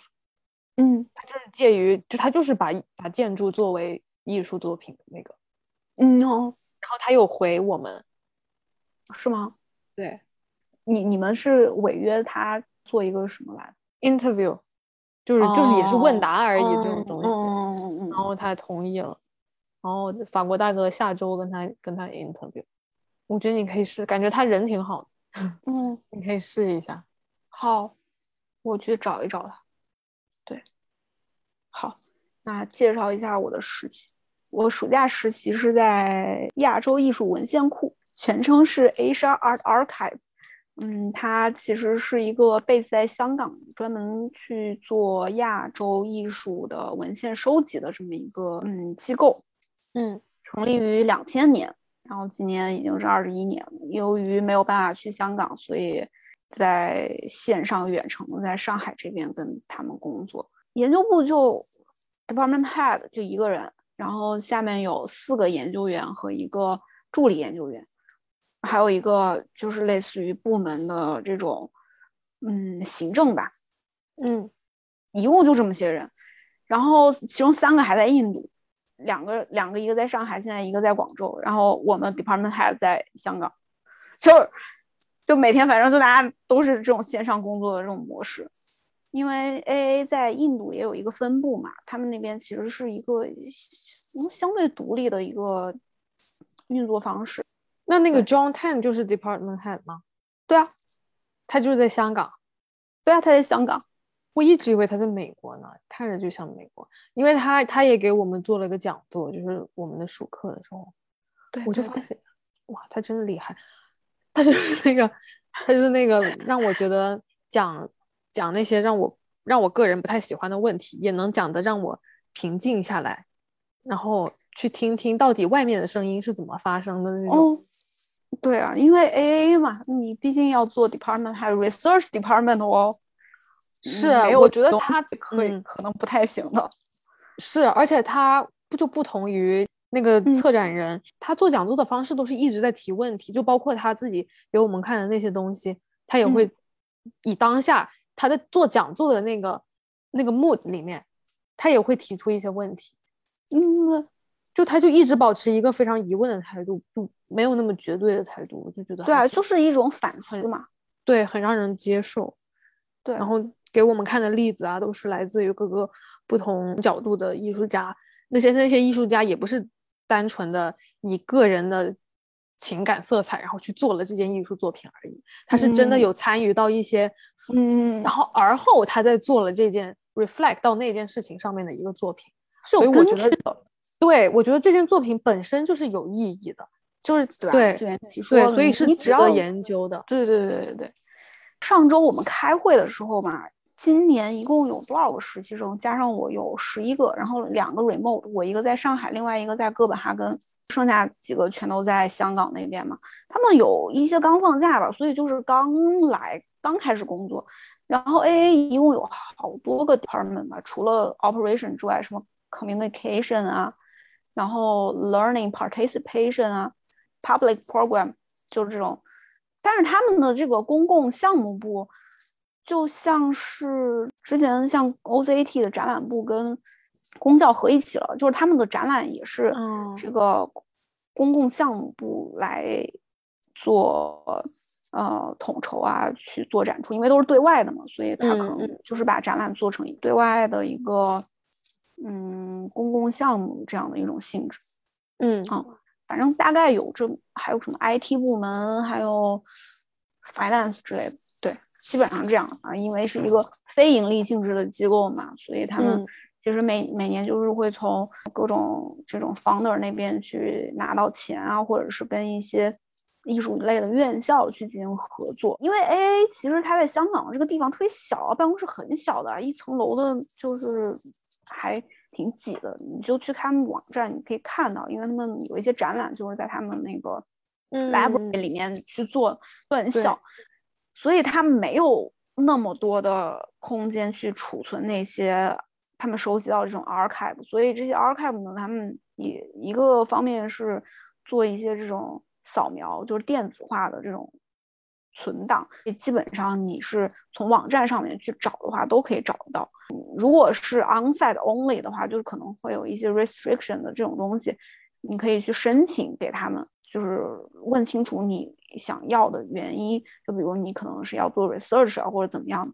B: 嗯，
A: 他就是介于就他就是把把建筑作为艺术作品的那个，
B: 嗯哦，
A: 然后他又回我们，
B: 是吗？
A: 对，
B: 你你们是违约他做一个什么来
A: interview，就是就是也是问答而已这种东西，
B: 嗯嗯嗯，
A: 然后他同意了。然后法国大哥下周跟他跟他 interview，我觉得你可以试，感觉他人挺好的，
B: 嗯，
A: 你可以试一下。
B: 好，我去找一找他。对，好，那介绍一下我的实习。我暑假实习是在亚洲艺术文献库，全称是 Asia Art Archive。嗯，它其实是一个 base 在香港，专门去做亚洲艺术的文献收集的这么一个嗯机构。
A: 嗯，
B: 成立于两千年，然后今年已经是二十一年了。由于没有办法去香港，所以在线上远程在上海这边跟他们工作。研究部就 department head 就一个人，然后下面有四个研究员和一个助理研究员，还有一个就是类似于部门的这种嗯行政吧，
A: 嗯，
B: 一共就这么些人，然后其中三个还在印度，两个两个一个在上海，现在一个在广州，然后我们 department head 在香港，*laughs* 就是就每天反正就大家都是这种线上工作的这种模式。因为 AA 在印度也有一个分部嘛，他们那边其实是一个相对独立的一个运作方式。
A: 那那个 John Tan 就是 Department Head 吗？
B: 对啊，
A: 他就是在香港。
B: 对啊，他在香港。
A: 我一直以为他在美国呢，看着就像美国，因为他他也给我们做了个讲座，就是我们的暑课的时候，
B: 对，
A: 我就发现，哇，他真的厉害，他就是那个，他就是那个让我觉得讲。讲那些让我让我个人不太喜欢的问题，也能讲的让我平静下来，然后去听听到底外面的声音是怎么发生的那种。
B: 对啊，因为 A A 嘛，你毕竟要做 department 还有 research department 哦。
A: 是，我觉得他
B: 可以可能不太行的。
A: 是，而且他不就不同于那个策展人，他做讲座的方式都是一直在提问题，就包括他自己给我们看的那些东西，他也会以当下。他在做讲座的那个那个 mood 里面，他也会提出一些问题，
B: 嗯，
A: 就他就一直保持一个非常疑问的态度，就没有那么绝对的态度，我就觉得
B: 对啊，就是一种反思嘛，
A: 对，很让人接受，
B: 对，
A: 然后给我们看的例子啊，都是来自于各个不同角度的艺术家，那些那些艺术家也不是单纯的以个人的情感色彩然后去做了这件艺术作品而已，他是真的有参与到一些。
B: 嗯，
A: 然后而后他在做了这件 reflect 到那件事情上面的一个作品，所以我觉得，对我觉得这件作品本身就是有意义的，
B: 就是
A: 对对，所以是值得研究的。
B: 对对对对对。上周我们开会的时候嘛，今年一共有多少个实习生？加上我有十一个，然后两个 remote，我一个在上海，另外一个在哥本哈根，剩下几个全都在香港那边嘛。他们有一些刚放假吧，所以就是刚来。刚开始工作，然后 AA 一共有好多个 department 吧，除了 operation 之外，什么 communication 啊，然后 learning participation 啊，public program 就是这种。但是他们的这个公共项目部，就像是之前像 OCT 的展览部跟公教合一起了，就是他们的展览也是这个公共项目部来做。呃，统筹啊，去做展出，因为都是对外的嘛，所以他可能就是把展览做成对外的一个，嗯，公共项目这样的一种性质。
A: 嗯
B: 啊，反正大概有这，还有什么 IT 部门，还有 finance 之类的，对，基本上这样啊，因为是一个非盈利性质的机构嘛，所以他们其实每每年就是会从各种这种 founder 那边去拿到钱啊，或者是跟一些。艺术类的院校去进行合作，因为 AA 其实它在香港这个地方特别小，办公室很小的，一层楼的，就是还挺挤的。你就去他们网站，你可以看到，因为他们有一些展览就是在他们那个 library 里面去做，很小，所以他没有那么多的空间去储存那些他们收集到这种 archive，所以这些 archive 呢，他们也一个方面是做一些这种。扫描就是电子化的这种存档，基本上你是从网站上面去找的话，都可以找得到。如果是 onsite only 的话，就是可能会有一些 restriction 的这种东西，你可以去申请给他们，就是问清楚你想要的原因。就比如你可能是要做 research 啊，或者怎么样。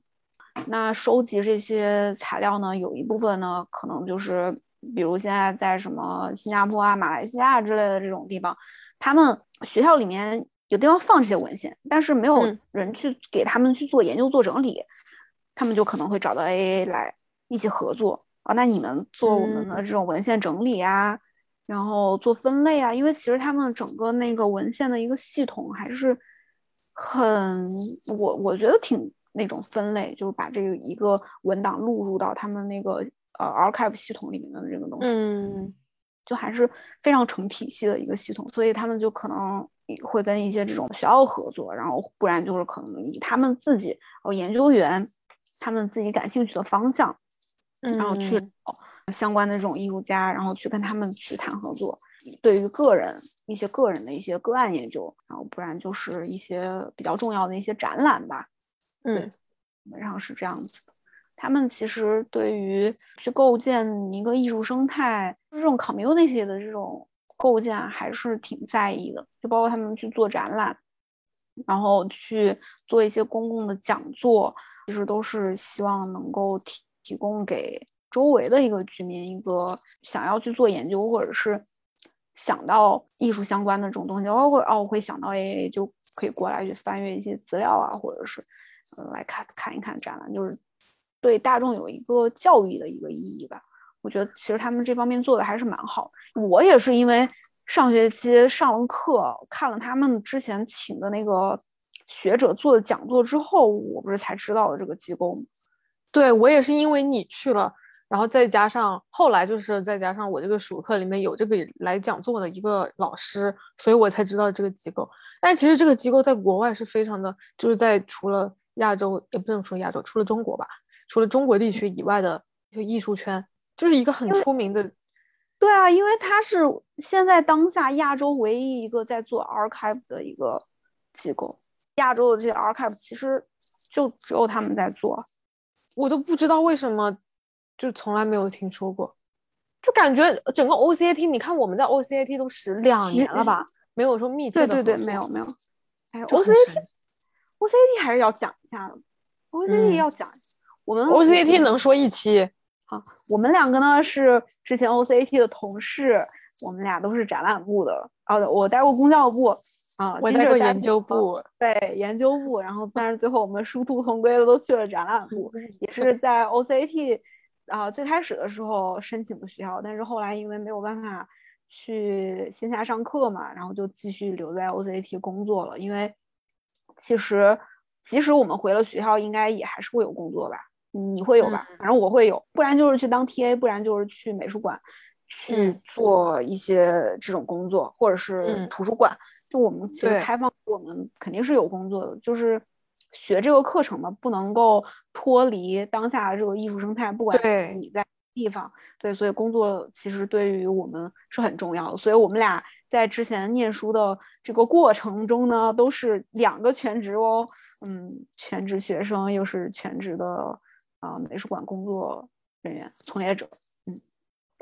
B: 那收集这些材料呢，有一部分呢，可能就是比如现在在什么新加坡啊、马来西亚之类的这种地方。他们学校里面有地方放这些文献，但是没有人去给他们去做研究、做整理，他们就可能会找到 AA 来一起合作啊。那你们做我们的这种文献整理啊，然后做分类啊，因为其实他们整个那个文献的一个系统还是很，我我觉得挺那种分类，就是把这个一个文档录入到他们那个呃 archive 系统里面的这个东西。
A: 嗯。
B: 就还是非常成体系的一个系统，所以他们就可能会跟一些这种学校合作，然后不然就是可能以他们自己哦研究员他们自己感兴趣的方向，然后去找相关的这种艺术家，然后去跟他们去谈合作。对于个人一些个人的一些个案研究，然后不然就是一些比较重要的一些展览吧。
A: 嗯，
B: 基本上是这样子的。他们其实对于去构建一个艺术生态，这种 community 的这种构建还是挺在意的。就包括他们去做展览，然后去做一些公共的讲座，其实都是希望能够提提供给周围的一个居民一个想要去做研究或者是想到艺术相关的这种东西，包括哦我会想到 AA 就可以过来去翻阅一些资料啊，或者是嗯来看看一看展览，就是。对大众有一个教育的一个意义吧，我觉得其实他们这方面做的还是蛮好。我也是因为上学期上了课，看了他们之前请的那个学者做的讲座之后，我不是才知道了这个机构吗？
A: 对我也是因为你去了，然后再加上后来就是再加上我这个暑课里面有这个来讲座的一个老师，所以我才知道这个机构。但其实这个机构在国外是非常的，就是在除了亚洲，也不能说亚洲，除了中国吧。除了中国地区以外的就艺术圈，就是一个很出名的。
B: 对啊，因为它是现在当下亚洲唯一一个在做 archive 的一个机构。亚洲的这些 archive 其实就只有他们在做，
A: 我都不知道为什么，就从来没有听说过。就感觉整个 OCAT，你看我们在 OCAT 都十两年了吧，没有说密切
B: 的。对对对，没有没有。哎，OCAT，OCAT 还是要讲一下的，OCAT 要讲。我们
A: OCAT 能说一期，
B: 好，我们两个呢是之前 OCAT 的同事，我们俩都是展览部的，哦，我待过公教部，啊，
A: 我待过研究部，
B: 对，研究部，然后但是最后我们殊途同归的都去了展览部，也是在 OCAT，啊，最开始的时候申请的学校，但是后来因为没有办法去线下上课嘛，然后就继续留在 OCAT 工作了，因为其实即使我们回了学校，应该也还是会有工作吧。你会有吧？反正我会有，不然就是去当 TA，不然就是去美术馆去做一些这种工作，或者是图书馆。就我们其实开放，我们肯定是有工作的，就是学这个课程嘛，不能够脱离当下的这个艺术生态。不管你在地方，对，所以工作其实对于我们是很重要的。所以我们俩在之前念书的这个过程中呢，都是两个全职哦，嗯，全职学生又是全职的。啊，美术馆工作人员从业者，嗯，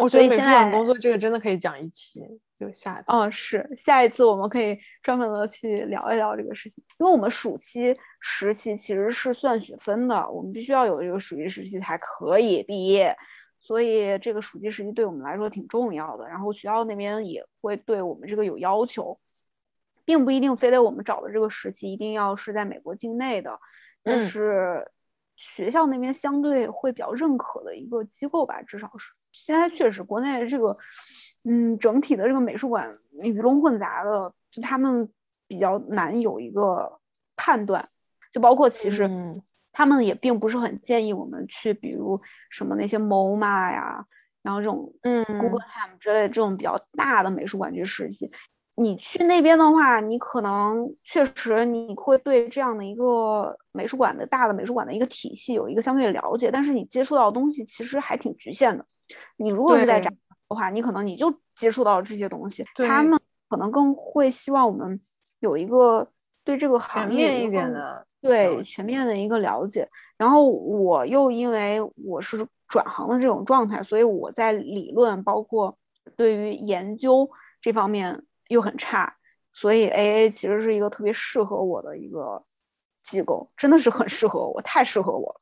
A: 我觉得美术馆工作这个真的可以讲一期，就下一次。
B: 哦，是下一次我们可以专门的去聊一聊这个事情，因为我们暑期实习其实是算学分的，我们必须要有这个暑期实习才可以毕业，所以这个暑期实习对我们来说挺重要的。然后学校那边也会对我们这个有要求，并不一定非得我们找的这个实习一定要是在美国境内的，但是。学校那边相对会比较认可的一个机构吧，至少是现在确实国内这个，嗯，整体的这个美术馆鱼龙混杂的，就他们比较难有一个判断，就包括其实他们也并不是很建议我们去，比如什么那些 MoMA 呀，然后这种嗯 Guggenheim 之类的这种比较大的美术馆去实习。你去那边的话，你可能确实你会对这样的一个美术馆的大的美术馆的一个体系有一个相对的了解，但是你接触到的东西其实还挺局限的。你如果是在展的话，你可能你就接触到这些东西，他们可能更会希望我们有一个对这个行业
A: 一点的
B: 对全面的一个了解。然后我又因为我是转行的这种状态，所以我在理论包括对于研究这方面。又很差，所以 A A 其实是一个特别适合我的一个机构，真的是很适合我，太适合我了。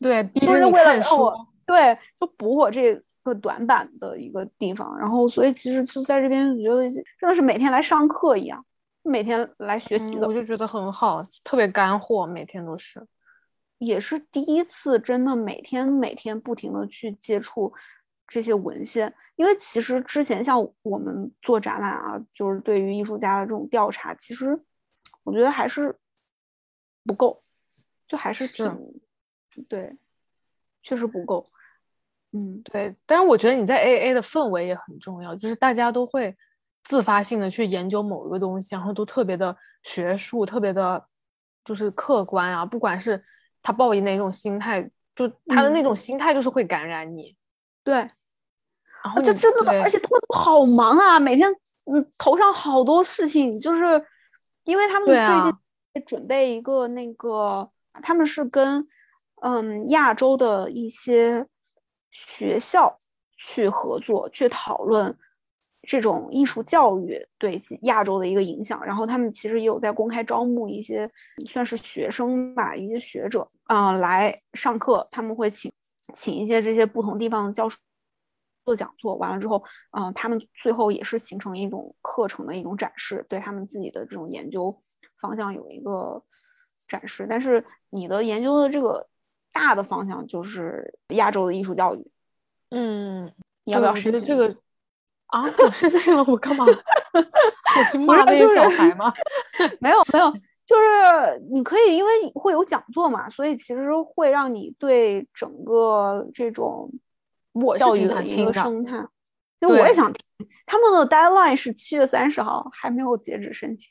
A: 对，
B: 就是为了让我对，就补我这个短板的一个地方。然后，所以其实就在这边，觉得真的是每天来上课一样，每天来学习的，
A: 我就觉得很好，特别干货，每天都是，
B: 也是第一次真的每天每天不停的去接触。这些文献，因为其实之前像我们做展览啊，就是对于艺术家的这种调查，其实我觉得还是不够，就还是挺对，确实不够。嗯，
A: 对。但是我觉得你在 A A 的氛围也很重要，就是大家都会自发性的去研究某一个东西，然后都特别的学术，特别的，就是客观啊。不管是他抱以哪种心态，就他的那种心态就是会感染你。
B: 对，
A: 然后
B: 就真的，而且他们好忙啊，每天嗯头上好多事情，就是因为他们最近在准备一个那个，他们是跟嗯亚洲的一些学校去合作，去讨论。这种艺术教育对亚洲的一个影响，然后他们其实也有在公开招募一些算是学生吧，一些学者啊来上课，他们会请请一些这些不同地方的教授做讲座，完了之后，嗯，他们最后也是形成一种课程的一种展示，对他们自己的这种研究方向有一个展示。但是你的研究的这个大的方向就是亚洲的艺术教育，
A: 嗯，
B: 你要不要
A: 试试这个？啊！我生气了，我干嘛？*laughs* 我去骂那些小孩吗？*laughs*
B: 没有没有，就是你可以，因为会有讲座嘛，所以其实会让你对整个这种教育的一个生态。就我也想听。他们的 deadline 是七月三十号，还没有截止申请。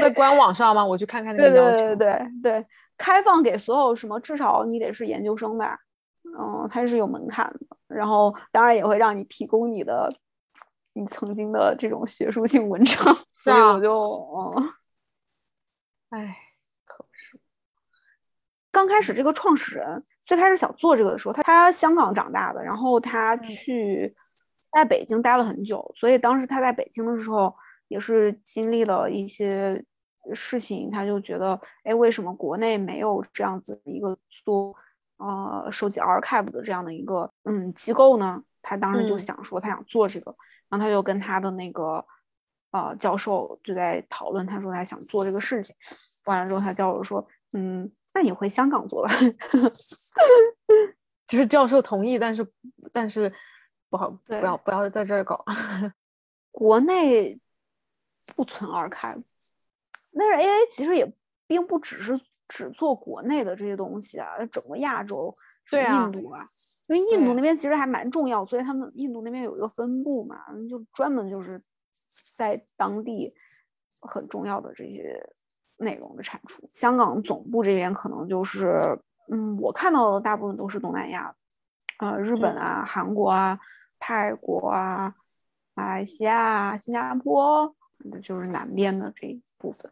A: 在官网上吗？我去看看那
B: 个要求。对对对对，开放给所有什么？至少你得是研究生吧。嗯，它是有门槛的，然后当然也会让你提供你的你曾经的这种学术性文章，所以我就嗯，*laughs*
A: 哎，可不是。
B: 刚开始这个创始人最开始想做这个的时候，他他香港长大的，然后他去在北京待了很久，所以当时他在北京的时候也是经历了一些事情，他就觉得，哎，为什么国内没有这样子一个做。呃，收集 archive 的这样的一个嗯机构呢，他当时就想说他想做这个，然后他就跟他的那个呃教授就在讨论，他说他想做这个事情，完了之后他教授说，嗯，那你回香港做吧，*laughs*
A: 就是教授同意，但是但是不好，不要不要在这儿搞，*laughs*
B: 国内不存 archive，但是 AA 其实也并不只是。只做国内的这些东西啊，整个亚洲，
A: 对
B: 印度啊，因为印度那边其实还蛮重要，所以他们印度那边有一个分部嘛，就专门就是在当地很重要的这些内容的产出。香港总部这边可能就是，嗯，我看到的大部分都是东南亚，呃，日本啊、韩国啊、泰国啊、马来西亚、新加坡，就是南边的这一部分。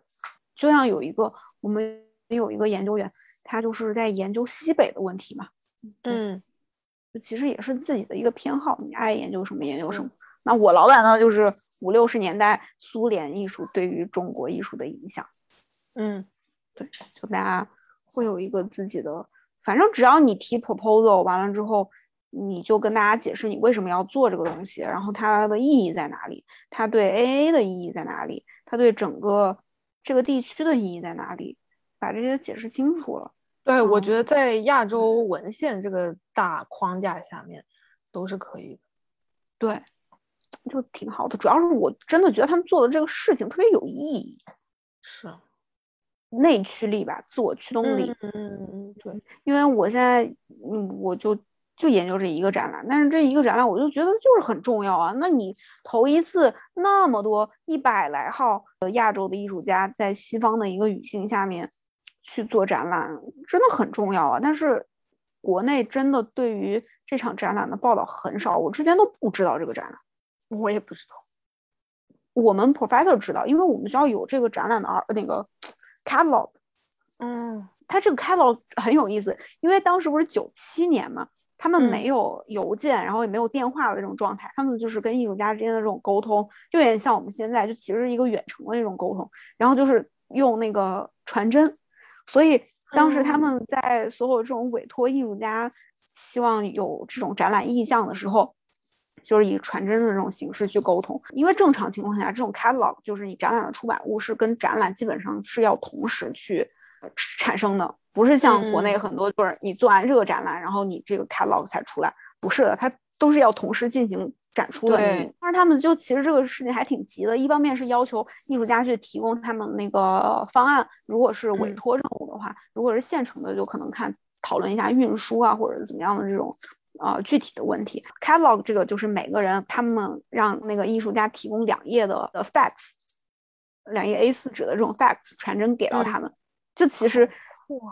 B: 就像有一个我们。有一个研究员，他就是在研究西北的问题嘛，
A: 嗯，
B: 其实也是自己的一个偏好，你爱研究什么研究什么。那我老板呢，就是五六十年代苏联艺术对于中国艺术的影响，
A: 嗯，
B: 对，就大家会有一个自己的，反正只要你提 proposal 完了之后，你就跟大家解释你为什么要做这个东西，然后它的意义在哪里，它对 AA 的意义在哪里，它对整个这个地区的意义在哪里。把这些解释清楚了，
A: 对我觉得在亚洲文献这个大框架下面都是可以的，
B: 对，就挺好的。主要是我真的觉得他们做的这个事情特别有意义，
A: 是
B: 内驱力吧，自我驱动
A: 力。嗯嗯嗯，对，
B: 因为我现在嗯，我就就研究这一个展览，但是这一个展览我就觉得就是很重要啊。那你头一次那么多一百来号的亚洲的艺术家在西方的一个语境下面。去做展览真的很重要啊！但是国内真的对于这场展览的报道很少，我之前都不知道这个展览，
A: 我也不知道。
B: 我们 professor 知道，因为我们学校有这个展览的那个 *tsk* catalog。
A: 嗯，
B: 它这个 catalog 很有意思，因为当时不是九七年嘛，他们没有邮件，然后也没有电话的这种状态，他们就是跟艺术家之间的这种沟通，就有点像我们现在就其实是一个远程的那种沟通，然后就是用那个传真。所以当时他们在所有这种委托艺术家希望有这种展览意向的时候，就是以传真的这种形式去沟通。因为正常情况下，这种 catalog 就是你展览的出版物是跟展览基本上是要同时去产生的，不是像国内很多就是你做完这个展览，然后你这个 catalog 才出来，不是的，它都是要同时进行。展出的，但是他们就其实这个事情还挺急的。一方面是要求艺术家去提供他们那个方案，如果是委托任务的话，如果是现成的，就可能看讨论一下运输啊，或者怎么样的这种呃具体的问题。Catalog 这个就是每个人他们让那个艺术家提供两页的的 facts，两页 A4 纸的这种 facts 传真给到他们，就其实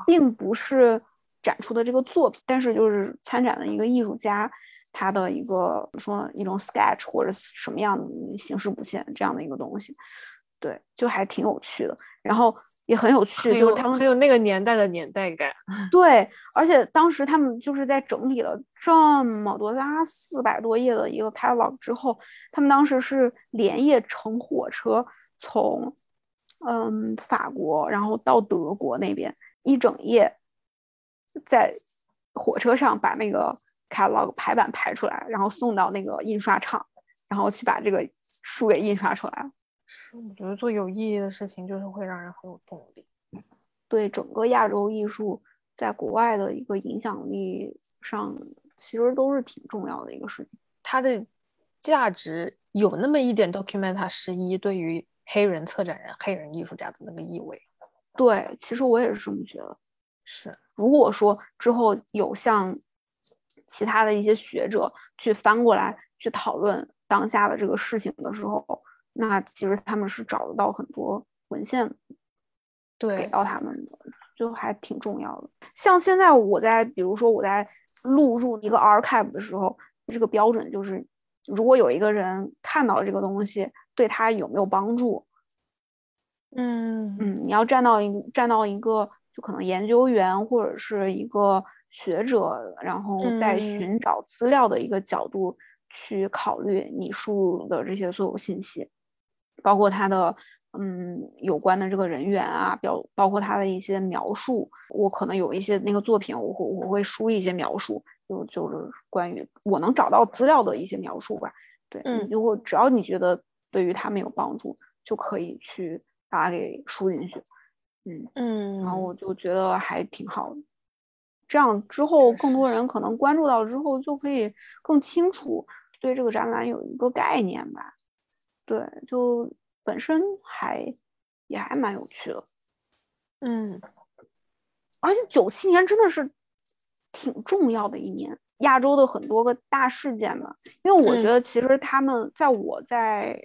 B: 并不是展出的这个作品，但是就是参展的一个艺术家。他的一个说一种 sketch 或者什么样的形式不限这样的一个东西，对，就还挺有趣的，然后也很有趣，就是他们
A: 很有那个年代的年代感。*laughs*
B: 对，而且当时他们就是在整理了这么多拉四百多页的一个 catalog 之后，他们当时是连夜乘火车从嗯法国，然后到德国那边一整夜，在火车上把那个。catalog 排版排出来，然后送到那个印刷厂，然后去把这个书给印刷出来。
A: 是，我觉得做有意义的事情就是会让人很有动力。
B: 对整个亚洲艺术在国外的一个影响力上，其实都是挺重要的一个事情。
A: 它的价值有那么一点 documenta 十一对于黑人策展人、黑人艺术家的那个意味。
B: 对，其实我也是这么觉得。
A: 是，
B: 如果说之后有像。其他的一些学者去翻过来去讨论当下的这个事情的时候，那其实他们是找得到很多文献，
A: 对，
B: 给到他们的，就还挺重要的。像现在我在，比如说我在录入一个 archive 的时候，这个标准就是，如果有一个人看到这个东西，对他有没有帮助？
A: 嗯
B: 嗯，你要站到一站到一个就可能研究员或者是一个。学者，然后在寻找资料的一个角度去考虑你输入的这些所有信息，包括他的嗯有关的这个人员啊，表包括他的一些描述。我可能有一些那个作品，我会我会输一些描述，就就是关于我能找到资料的一些描述吧。对，
A: 嗯，
B: 如果只要你觉得对于他们有帮助，就可以去把它给输进去。嗯
A: 嗯，
B: 然后我就觉得还挺好的。这样之后，更多人可能关注到之后，就可以更清楚对这个展览有一个概念吧。对，就本身还也还蛮有趣的。
A: 嗯，
B: 而且九七年真的是挺重要的一年，亚洲的很多个大事件嘛。因为我觉得其实他们在我在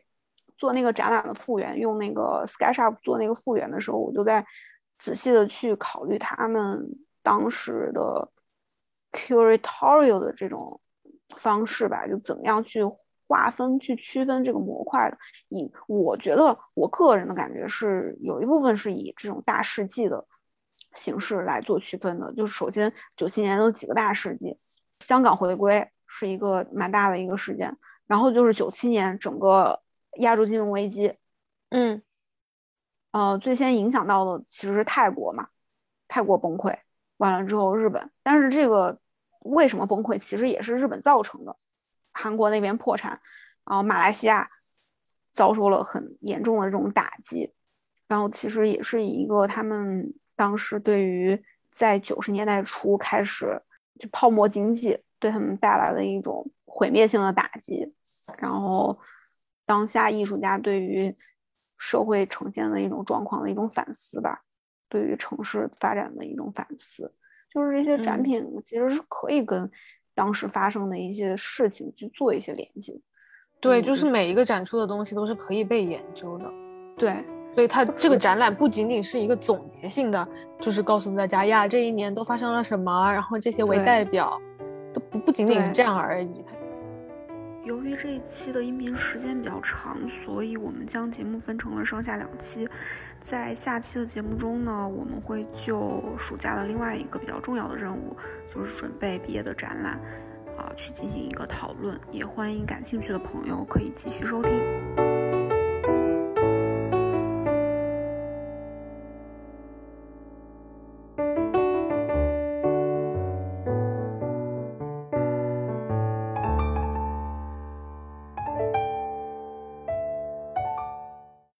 B: 做那个展览的复原，用那个 SketchUp 做那个复原的时候，我就在仔细的去考虑他们。当时的 curatorial 的这种方式吧，就怎么样去划分、去区分这个模块的？以我觉得，我个人的感觉是，有一部分是以这种大事记的形式来做区分的。就是首先，九七年有几个大事记，香港回归是一个蛮大的一个事件，然后就是九七年整个亚洲金融危机，
A: 嗯，
B: 呃，最先影响到的其实是泰国嘛，泰国崩溃。完了之后，日本，但是这个为什么崩溃，其实也是日本造成的。韩国那边破产，然后马来西亚遭受了很严重的这种打击，然后其实也是一个他们当时对于在九十年代初开始就泡沫经济对他们带来的一种毁灭性的打击，然后当下艺术家对于社会呈现的一种状况的一种反思吧。对于城市发展的一种反思，就是这些展品其实是可以跟当时发生的一些事情去做一些联系。
A: 对，就是每一个展出的东西都是可以被研究的。
B: 对，
A: 所以它这个展览不仅仅是一个总结性的，就是告诉大家呀，这一年都发生了什么，然后这些为代表，都不不仅仅是这样而已。
B: 由于这一期的音频时间比较长，所以我们将节目分成了上下两期。在下期的节目中呢，我们会就暑假的另外一个比较重要的任务，就是准备毕业的展览，啊，去进行一个讨论。也欢迎感兴趣的朋友可以继续收听。